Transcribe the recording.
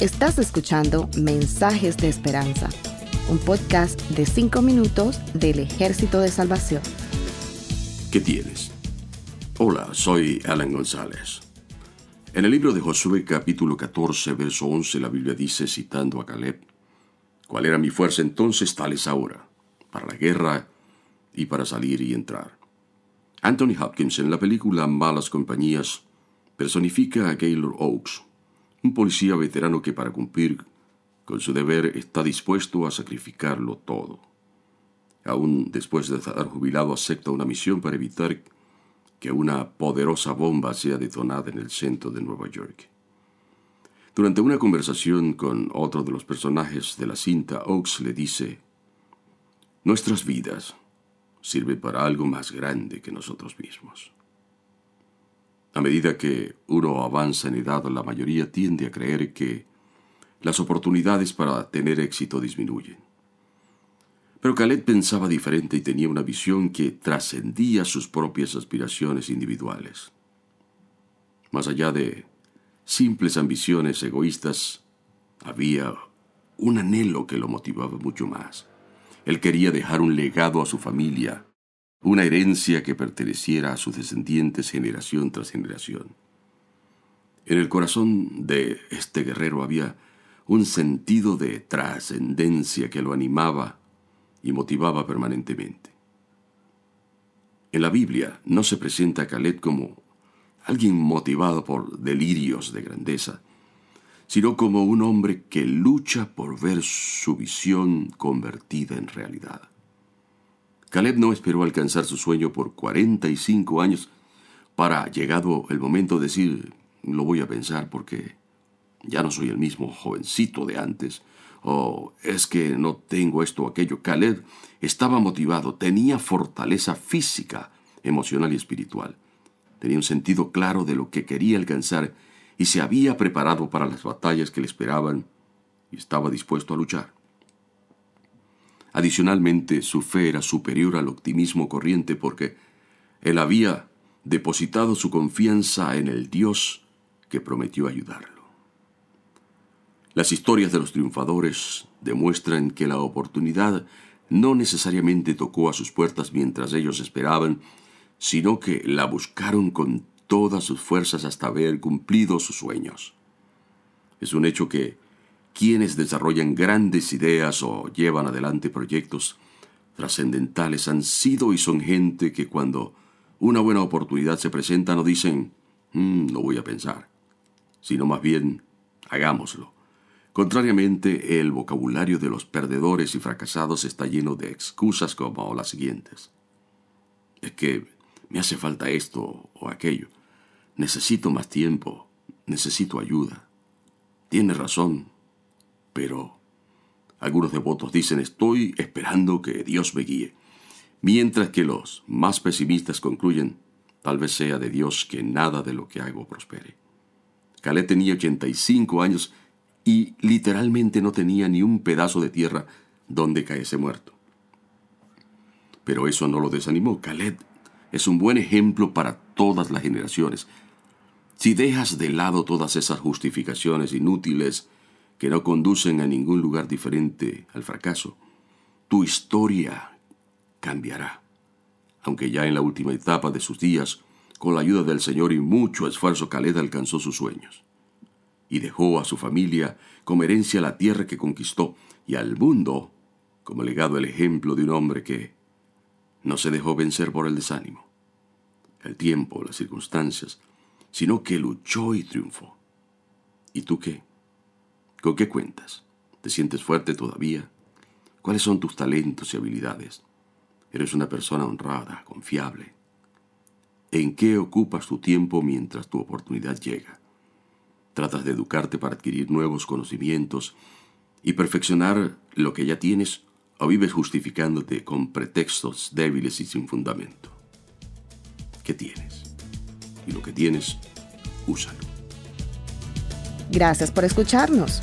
Estás escuchando Mensajes de Esperanza, un podcast de 5 minutos del Ejército de Salvación. ¿Qué tienes? Hola, soy Alan González. En el libro de Josué capítulo 14, verso 11, la Biblia dice, citando a Caleb, ¿cuál era mi fuerza entonces? Tal es ahora, para la guerra y para salir y entrar. Anthony Hopkins en la película Malas Compañías personifica a Gaylord Oaks, un policía veterano que para cumplir con su deber está dispuesto a sacrificarlo todo. Aún después de estar jubilado acepta una misión para evitar que una poderosa bomba sea detonada en el centro de Nueva York. Durante una conversación con otro de los personajes de la cinta, Oaks le dice, Nuestras vidas sirven para algo más grande que nosotros mismos. A medida que uno avanza en edad, la mayoría tiende a creer que las oportunidades para tener éxito disminuyen. Pero Khaled pensaba diferente y tenía una visión que trascendía sus propias aspiraciones individuales. Más allá de simples ambiciones egoístas, había un anhelo que lo motivaba mucho más. Él quería dejar un legado a su familia, una herencia que perteneciera a sus descendientes generación tras generación. En el corazón de este guerrero había un sentido de trascendencia que lo animaba y motivaba permanentemente. En la Biblia no se presenta a Caleb como alguien motivado por delirios de grandeza, sino como un hombre que lucha por ver su visión convertida en realidad. Caleb no esperó alcanzar su sueño por 45 años para, llegado el momento, decir, lo voy a pensar porque ya no soy el mismo jovencito de antes, o es que no tengo esto o aquello. Caleb estaba motivado, tenía fortaleza física, emocional y espiritual. Tenía un sentido claro de lo que quería alcanzar y se había preparado para las batallas que le esperaban y estaba dispuesto a luchar. Adicionalmente, su fe era superior al optimismo corriente porque él había depositado su confianza en el Dios que prometió ayudarlo. Las historias de los triunfadores demuestran que la oportunidad no necesariamente tocó a sus puertas mientras ellos esperaban, sino que la buscaron con todas sus fuerzas hasta haber cumplido sus sueños. Es un hecho que quienes desarrollan grandes ideas o llevan adelante proyectos trascendentales han sido y son gente que cuando una buena oportunidad se presenta no dicen, mm, lo voy a pensar, sino más bien, hagámoslo. Contrariamente, el vocabulario de los perdedores y fracasados está lleno de excusas como las siguientes. Es que me hace falta esto o aquello. Necesito más tiempo. Necesito ayuda. Tiene razón. Pero algunos devotos dicen estoy esperando que Dios me guíe, mientras que los más pesimistas concluyen tal vez sea de Dios que nada de lo que hago prospere. Caleb tenía 85 años y literalmente no tenía ni un pedazo de tierra donde caerse muerto. Pero eso no lo desanimó. Caleb es un buen ejemplo para todas las generaciones. Si dejas de lado todas esas justificaciones inútiles que no conducen a ningún lugar diferente al fracaso, tu historia cambiará. Aunque ya en la última etapa de sus días, con la ayuda del Señor y mucho esfuerzo, Caled alcanzó sus sueños. Y dejó a su familia como herencia la tierra que conquistó y al mundo como legado el ejemplo de un hombre que no se dejó vencer por el desánimo, el tiempo, las circunstancias, sino que luchó y triunfó. ¿Y tú qué? ¿Con qué cuentas? ¿Te sientes fuerte todavía? ¿Cuáles son tus talentos y habilidades? ¿Eres una persona honrada, confiable? ¿En qué ocupas tu tiempo mientras tu oportunidad llega? ¿Tratas de educarte para adquirir nuevos conocimientos y perfeccionar lo que ya tienes o vives justificándote con pretextos débiles y sin fundamento? ¿Qué tienes? Y lo que tienes, úsalo. Gracias por escucharnos.